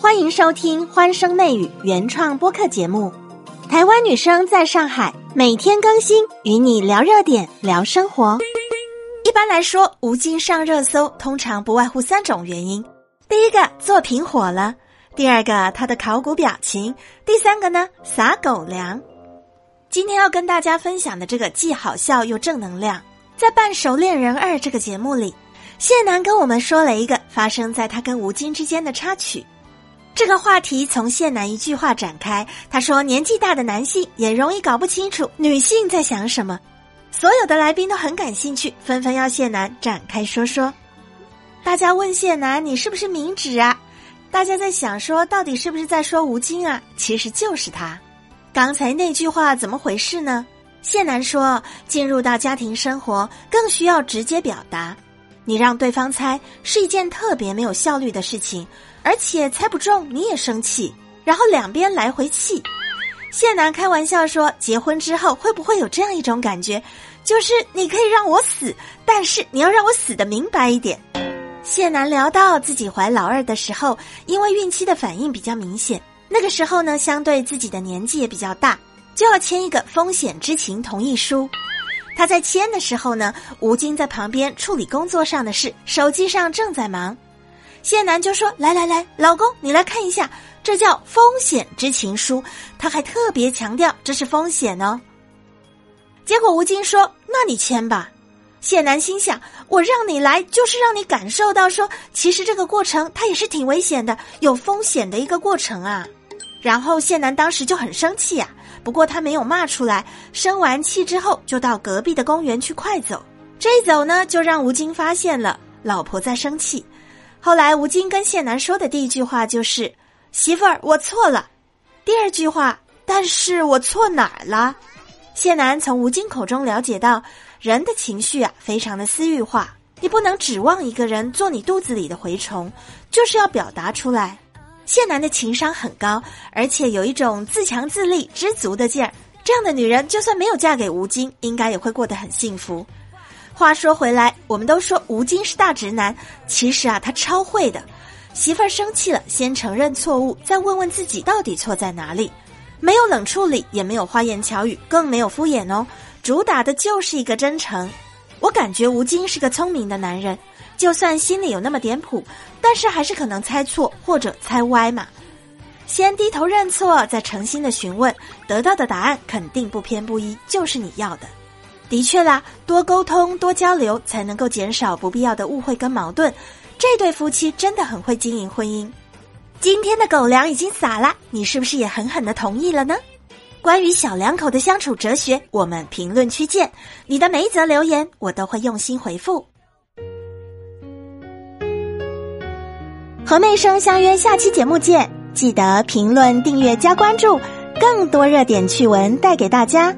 欢迎收听《欢声内语》原创播客节目。台湾女生在上海每天更新，与你聊热点，聊生活。一般来说，吴京上热搜通常不外乎三种原因：第一个，作品火了；第二个，他的考古表情；第三个呢，撒狗粮。今天要跟大家分享的这个既好笑又正能量，在《半熟恋人二》这个节目里。谢楠跟我们说了一个发生在他跟吴京之间的插曲，这个话题从谢楠一句话展开。他说：“年纪大的男性也容易搞不清楚女性在想什么。”所有的来宾都很感兴趣，纷纷要谢楠展开说说。大家问谢楠：“你是不是明指啊？”大家在想说，到底是不是在说吴京啊？其实就是他。刚才那句话怎么回事呢？谢楠说：“进入到家庭生活，更需要直接表达。”你让对方猜是一件特别没有效率的事情，而且猜不中你也生气，然后两边来回气。谢楠开玩笑说：“结婚之后会不会有这样一种感觉，就是你可以让我死，但是你要让我死的明白一点。”谢楠聊到自己怀老二的时候，因为孕期的反应比较明显，那个时候呢，相对自己的年纪也比较大，就要签一个风险知情同意书。他在签的时候呢，吴京在旁边处理工作上的事，手机上正在忙。谢楠就说：“来来来，老公，你来看一下，这叫风险知情书。”他还特别强调这是风险哦。结果吴京说：“那你签吧。”谢楠心想：“我让你来，就是让你感受到说，其实这个过程它也是挺危险的，有风险的一个过程啊。”然后谢楠当时就很生气呀。不过他没有骂出来，生完气之后就到隔壁的公园去快走。这一走呢，就让吴京发现了老婆在生气。后来吴京跟谢楠说的第一句话就是：“媳妇儿，我错了。”第二句话：“但是我错哪儿了？”谢楠从吴京口中了解到，人的情绪啊，非常的私欲化，你不能指望一个人做你肚子里的蛔虫，就是要表达出来。谢楠的情商很高，而且有一种自强自立、知足的劲儿。这样的女人，就算没有嫁给吴京，应该也会过得很幸福。话说回来，我们都说吴京是大直男，其实啊，他超会的。媳妇儿生气了，先承认错误，再问问自己到底错在哪里。没有冷处理，也没有花言巧语，更没有敷衍哦，主打的就是一个真诚。我感觉吴京是个聪明的男人。就算心里有那么点谱，但是还是可能猜错或者猜歪嘛。先低头认错，再诚心的询问，得到的答案肯定不偏不倚，就是你要的。的确啦，多沟通多交流，才能够减少不必要的误会跟矛盾。这对夫妻真的很会经营婚姻。今天的狗粮已经撒了，你是不是也狠狠的同意了呢？关于小两口的相处哲学，我们评论区见。你的每一则留言，我都会用心回复。和妹生相约下期节目见，记得评论、订阅、加关注，更多热点趣闻带给大家。